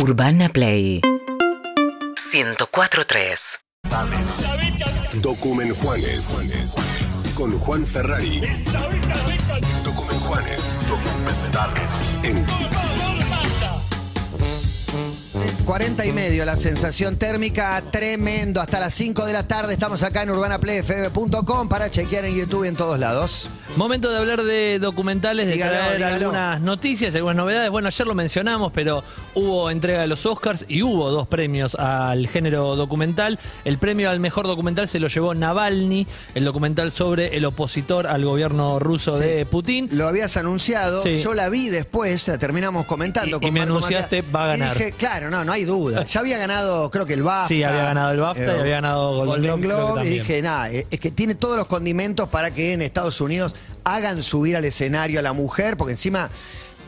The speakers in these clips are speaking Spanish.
Urbana Play 104.3 Documen Juanes. Con Juan Ferrari. Documen Juanes. En 40 y medio la sensación térmica, tremendo. Hasta las 5 de la tarde estamos acá en urbanaplayfm.com para chequear en YouTube y en todos lados. Momento de hablar de documentales, de Dígalo, traer dígalo. algunas noticias, algunas novedades. Bueno, ayer lo mencionamos, pero hubo entrega de los Oscars y hubo dos premios al género documental. El premio al mejor documental se lo llevó Navalny, el documental sobre el opositor al gobierno ruso de Putin. Lo habías anunciado, Sí. yo la vi después, la terminamos comentando Y- y me Marco anunciaste, Matías, va a ganar. Y dije, claro, no, no hay duda. Ya había ganado, creo que el BAFTA. Sí, había ganado el BAFTA y había ganado Golden Globe, creo que y dije, nada, eh, es que tiene todos los condimentos para que en Estados Unidos hagan subir al escenario a la mujer, porque encima,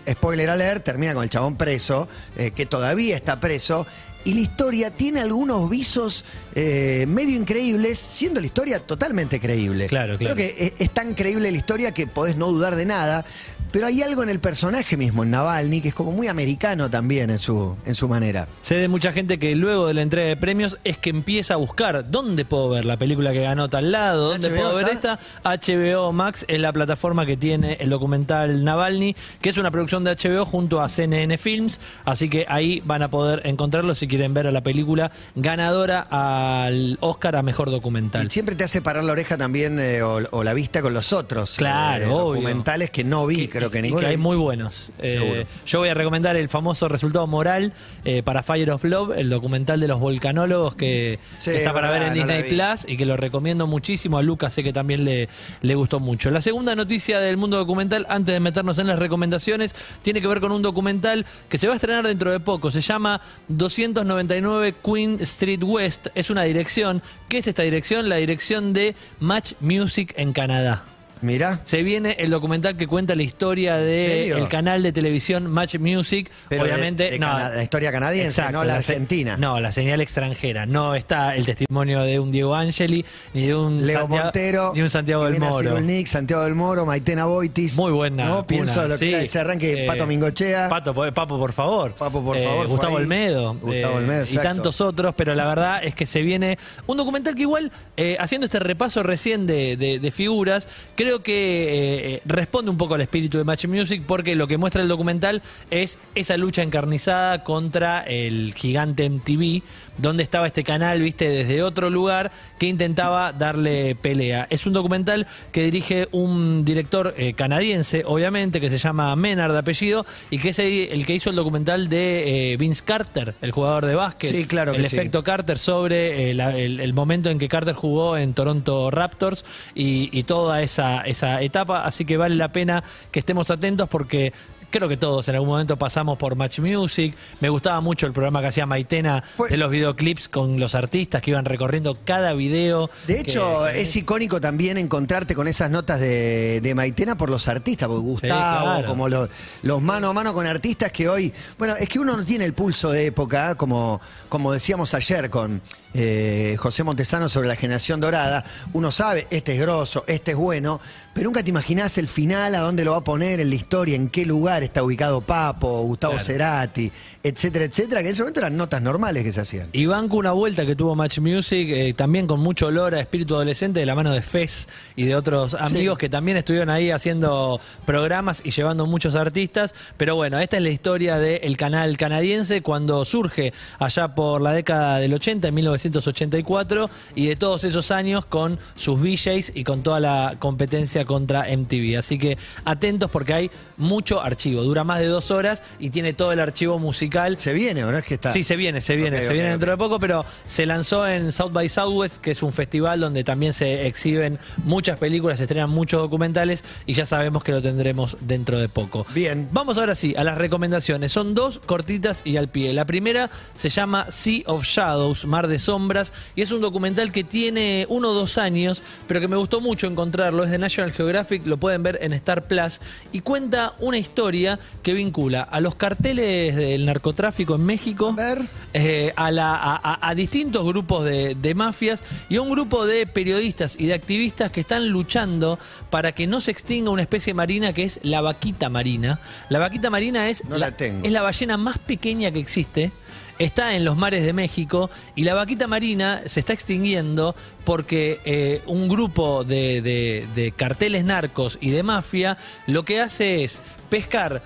spoiler alert, termina con el chabón preso, eh, que todavía está preso. Y la historia tiene algunos visos eh, medio increíbles, siendo la historia totalmente creíble. Claro, claro. Creo que es, es tan creíble la historia que podés no dudar de nada. Pero hay algo en el personaje mismo, en Navalny, que es como muy americano también en su, en su manera. Sé de mucha gente que luego de la entrega de premios es que empieza a buscar dónde puedo ver la película que ganó tal lado, dónde HBO puedo ver está. esta. HBO Max es la plataforma que tiene el documental Navalny, que es una producción de HBO junto a CNN Films, así que ahí van a poder encontrarlo si quieren ver a la película ganadora al Oscar a Mejor Documental. Y siempre te hace parar la oreja también eh, o, o la vista con los otros Claro, eh, documentales que no vi, creo que y ninguno. hay muy buenos. Eh, yo voy a recomendar el famoso resultado moral eh, para Fire of Love, el documental de los volcanólogos que, Sí, está para ver en Disney. Plus y que lo recomiendo muchísimo. A Lucas sé que también le, le gustó mucho. La segunda noticia del mundo documental, antes de meternos en las recomendaciones, tiene que ver con un documental que se va a estrenar dentro de poco. Se llama 299 Queen Street West. Es una dirección. ¿Qué es esta dirección? La dirección de Match Music en Canadá. Mira, Se viene el documental que cuenta la historia del canal de televisión Match Music. pero de- Obviamente, de no. La historia canadiense, Exacto, no la argentina. No, la señal extranjera. No está el testimonio de un Diego Angeli, ni de un Leo Santiago, Montero, ni un Santiago del Moro. Santiago del Moro, Maitena Boitis. Muy buena. No, pienso lo que sí. ese arranque, Eh, Pato Mingochea. Pato, po- Papo, por favor. Papo, por Eh, favor, Gustavo ahí. Olmedo. Gustavo eh, Olmedo, Y tantos otros, pero la verdad es que se viene un documental que igual, haciendo este repaso recién de, de- de figuras, creo que eh, responde un poco al espíritu de Match Music porque lo que muestra el documental es esa lucha encarnizada contra el gigante MTV, donde estaba este canal, viste, desde otro lugar que intentaba darle pelea. Es un documental que dirige un director eh, canadiense, obviamente, que se llama Menard de apellido, y que es el que hizo el documental de eh, Vince Carter, el jugador de básquet. Sí, claro que El sí. efecto Carter sobre eh, la- el, el momento en que Carter jugó en Toronto Raptors y, y toda esa, esa etapa. Así que vale la pena que estemos atentos porque. Creo que todos en algún momento pasamos por Match Music. Me gustaba mucho el programa que hacía Maitena Fue- de los videoclips con los artistas que iban recorriendo cada video. De hecho, que- es icónico también encontrarte con esas notas de, de Maitena por los artistas, porque Gustavo, claro. como los, los mano a mano con artistas que hoy. Bueno, es que uno no tiene el pulso de época, como, como decíamos ayer con eh, José Montesano sobre la generación dorada. Uno sabe, este es grosso, este es bueno, pero nunca te imaginás el final, a dónde lo va a poner en la historia, en qué lugar está ubicado Papo, Gustavo Claro. Cerati, etcétera, etcétera, que en ese momento eran notas normales que se hacían. Y banco una vuelta que tuvo Match Music, eh, también con mucho olor a espíritu adolescente de la mano de Fez y de otros amigos que también estuvieron ahí haciendo programas y llevando muchos artistas. Pero bueno, esta es la historia del canal canadiense cuando surge allá por la década del 80, en 1984, y de todos esos años con sus VJs y con toda la competencia contra MTV. Así que atentos porque hay mucho archivo, dura más de dos horas y tiene todo el archivo musical. Se viene, ¿o no es que está? Sí, se viene, se viene, se viene dentro de poco, pero se lanzó en South by Southwest, que es un festival donde también se exhiben muchas películas, se estrenan muchos documentales y ya sabemos que lo tendremos dentro de poco. Bien. Vamos ahora sí a las recomendaciones. Son dos cortitas y al pie. La primera se llama Sea of Shadows, Mar de sombras. Y es un documental que tiene uno o dos años, pero que me gustó mucho encontrarlo. Es de National Geographic, lo pueden ver en Star Plus. Y cuenta una historia que vincula a los carteles del narcotráfico en México, Ver. eh, a, la- a- a- a distintos grupos de, de mafias y a un grupo de periodistas y de activistas que están luchando para que no se extinga una especie marina que es la vaquita marina. La vaquita marina es, No la tengo. es la ballena más pequeña que existe. Está en los mares de México y la vaquita marina se está extinguiendo porque eh, un grupo de, de- de carteles narcos y de mafia lo que hace es pescar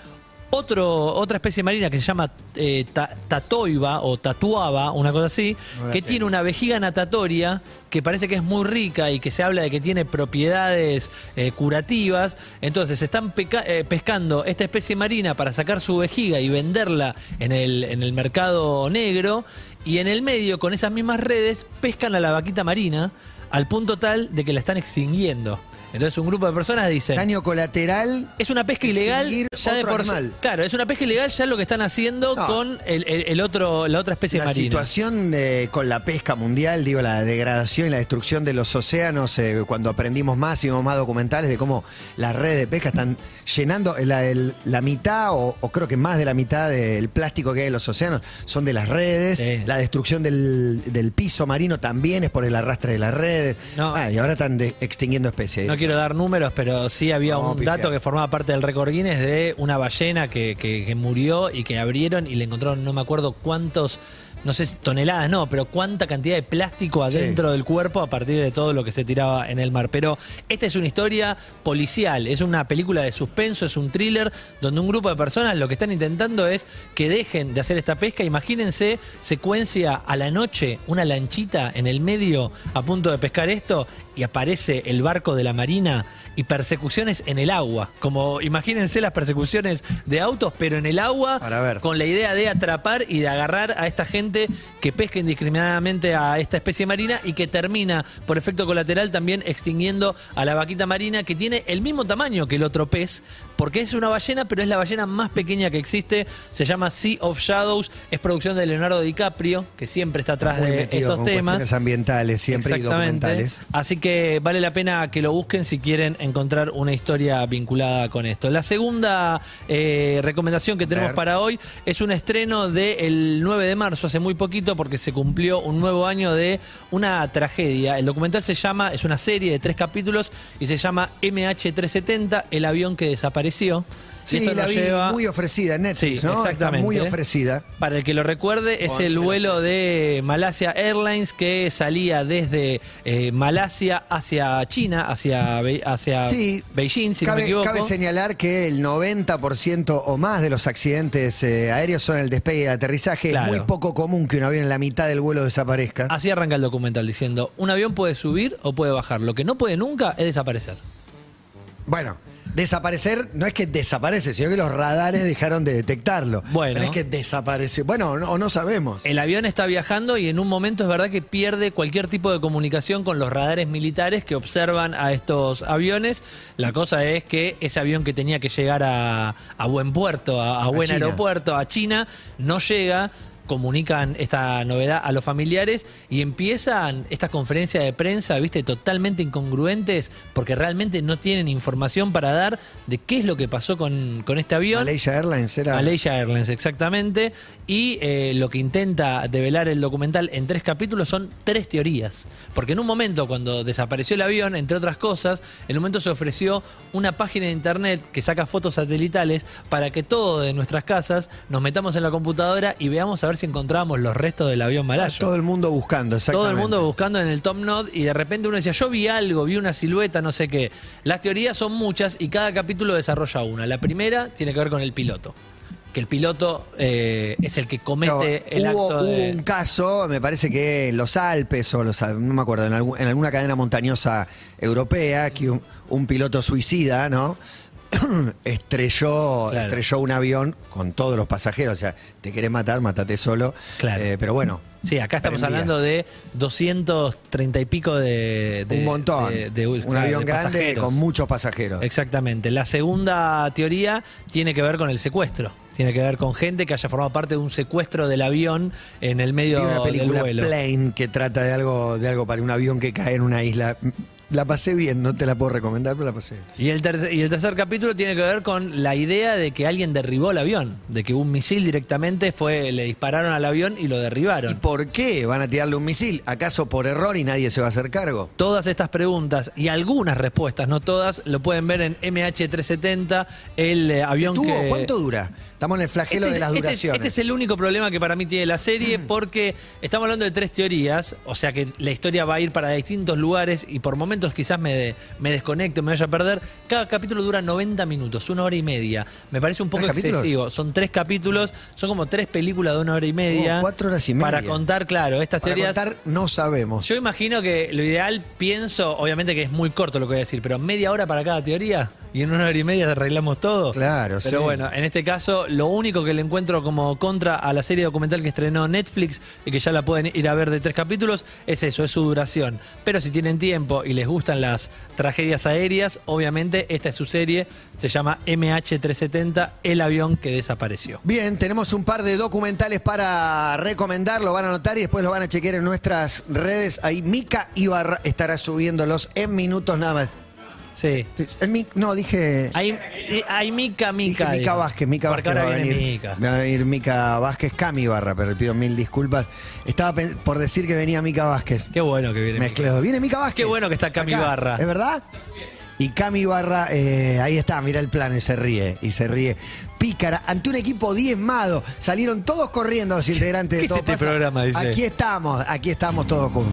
otro, otra especie marina que se llama eh, ta- tatoiba o tatuaba, una cosa así, No que tengo. tiene una vejiga natatoria que parece que es muy rica y que se habla de que tiene propiedades eh, curativas. Entonces están eh, pescando esta especie marina para sacar su vejiga y venderla en el, en el mercado negro. Y en el medio, con esas mismas redes, pescan a la vaquita marina al punto tal de que la están extinguiendo. Entonces un grupo de personas dice... Daño colateral. Es una pesca ilegal ya de por animal. Claro, es una pesca ilegal ya lo que están haciendo No. con el, el- el otro, la otra especie La marina. situación eh, con la pesca mundial, digo, la degradación y la destrucción de los océanos, eh, cuando aprendimos más y vimos más documentales de cómo las redes de pesca están llenando la, el- la mitad o, o creo que más de la mitad del plástico que hay en los océanos son de las redes. Sí. La destrucción del, del piso marino también es por el arrastre de las redes. No. Ah, y ahora están de- extinguiendo especies. No quiero dar números, pero sí había un dato que formaba parte del récord Guinness de una ballena que, que- que murió y que abrieron y le encontraron no me acuerdo cuántos, no sé si toneladas, no, pero cuánta cantidad de plástico Sí. adentro del cuerpo a partir de todo lo que se tiraba en el mar. Pero esta es una historia policial, es una película de suspenso, es un thriller donde un grupo de personas lo que están intentando es que dejen de hacer esta pesca. Imagínense secuencia a la noche, una lanchita en el medio a punto de pescar esto y aparece el barco de la marina y persecuciones en el agua. Como imagínense las persecuciones de autos, pero en el agua Para ver. con la idea de atrapar y de agarrar a esta gente que pesca indiscriminadamente a esta especie marina y que termina por efecto colateral también extinguiendo a la vaquita marina que tiene el mismo tamaño que el otro pez, porque es una ballena, pero es la ballena más pequeña que existe. Se llama Sea of Shadows, es producción de Leonardo DiCaprio, que siempre está atrás Muy de metido estos con temas. cuestiones ambientales siempre y documentales. Así que vale la pena que lo busquen si quieren encontrar una historia vinculada con esto. La segunda eh, recomendación que tenemos para hoy es un estreno del 9 de marzo, hace muy poquito, porque se cumplió un nuevo año de una tragedia. El documental se llama, es una serie de tres capítulos y se llama MH370, el avión que desapareció. Y Sí, esto la nos vi lleva- muy ofrecida en Netflix, Sí, ¿no? Está exactamente. muy ofrecida. Para el que lo recuerde, es Con el el vuelo de Malasia Airlines que salía desde eh, Malasia hacia China, hacia, Be- hacia Sí, Beijing, si no me cabe, equivoco. cabe señalar que el 90% o más de los accidentes eh, aéreos son el despegue y el aterrizaje. Claro. Es muy poco común que un avión en la mitad del vuelo desaparezca. Así arranca el documental diciendo, un avión puede subir o puede bajar. Lo que no puede nunca es desaparecer. Bueno, desaparecer no es que desaparece, sino que los radares dejaron de detectarlo. Bueno. No es que desapareció. Bueno, o no, o no sabemos. El avión está viajando y en un momento es verdad que pierde cualquier tipo de comunicación con los radares militares que observan a estos aviones. La cosa es que ese avión que tenía que llegar a, a buen puerto, a, a buen China. aeropuerto, a China, no llega. Comunican esta novedad a los familiares y empiezan estas conferencias de prensa, viste, totalmente incongruentes, porque realmente no tienen información para dar de qué es lo que pasó con, con este avión. Malaysia Airlines era. Malaysia Airlines, exactamente. Y eh, lo que intenta develar el documental en tres capítulos son tres teorías. Porque en un momento, cuando desapareció el avión, entre otras cosas, en un momento se ofreció una página de internet que saca fotos satelitales para que todos de nuestras casas nos metamos en la computadora y veamos a ver si encontramos los restos del avión malayo. Todo el mundo buscando, exactamente. Todo el mundo buscando en el Top Node y de repente uno decía, yo vi algo, vi una silueta, no sé qué. Las teorías son muchas y cada capítulo desarrolla una. La primera tiene que ver con el piloto. Que el piloto eh, es el que No, comete el hubo, acto de... hubo un caso, me parece que en los Alpes o los, no me acuerdo, en, algún- en alguna cadena montañosa europea, que un, un piloto suicida, ¿no? estrelló, Claro. estrelló un avión con todos los pasajeros. O sea, te querés matar, matate solo. Claro. Eh, pero bueno. Sí, acá estamos prendía. hablando de 230 y pico de... de- un montón. de- de- un avión de grande con muchos pasajeros. Exactamente. La segunda teoría tiene que ver con el secuestro. tiene que ver con gente que haya formado parte de un secuestro del avión en el medio Vi una del película vuelo. Plane que trata de algo, de algo para un avión que cae en una isla. La pasé bien, no te la puedo recomendar, pero la pasé bien. Y el, tercer, y el tercer capítulo tiene que ver con la idea de que alguien derribó el avión, de que un misil directamente fue, le dispararon al avión y lo ¿Y derribaron. por qué van a tirarle un misil? ¿Acaso por error y nadie se va a hacer cargo? Todas estas preguntas y algunas respuestas, no todas, lo pueden ver en MH370, el eh, avión ¿Tuvo? que... ¿Cuánto dura? Estamos en el flagelo Este de las este es- duraciones. Este es el único problema que para mí tiene la serie, porque estamos hablando de tres teorías, o sea que la historia va a ir para distintos lugares y por momentos quizás me, de- me desconecte, me vaya a perder. Cada capítulo dura 90 minutos, una hora y media. Me parece un poco excesivo. Son tres capítulos, son como tres películas de una hora y media. Oh, cuatro horas y Para media. contar, claro, estas Para teorías. contar, no sabemos. Yo imagino que lo ideal, pienso, obviamente que es muy corto lo que voy a decir, pero media hora para cada teoría y en una hora y media arreglamos todo. Claro, Pero sí. bueno, en este caso, lo único que le encuentro como contra a la serie documental que estrenó Netflix y que ya la pueden ir a ver de tres capítulos es eso, es su duración. Pero si tienen tiempo y les gustan las tragedias aéreas, obviamente esta es su serie, se llama MH370, el avión que desapareció. Bien, tenemos un par de documentales para recomendar, lo van a anotar y después lo van a chequear en nuestras redes. Ahí Mica Ibarra estará subiéndolos en minutos nada más. Sí. Mi- no, dije... Hay, eh, hay Mica, Dije Mica. Mica digo. Vázquez, Mica Porque Vázquez va a viene venir. Mica. Va a venir Mica Vázquez, Cami Barra, pero le pido mil disculpas. Estaba por decir que venía Mica Vázquez. Qué bueno que viene. Mica. Mezclado. Viene Mica Vázquez. Qué bueno que está Cami Acá. Barra. ¿Es verdad? Y Cami Barra, eh, ahí está, mira el plano y se ríe, y se ríe. Pícara, ante un equipo diezmado, salieron todos corriendo los integrantes ¿Qué de es todo este pasa. programa, dice? Aquí estamos, aquí estamos todos juntos.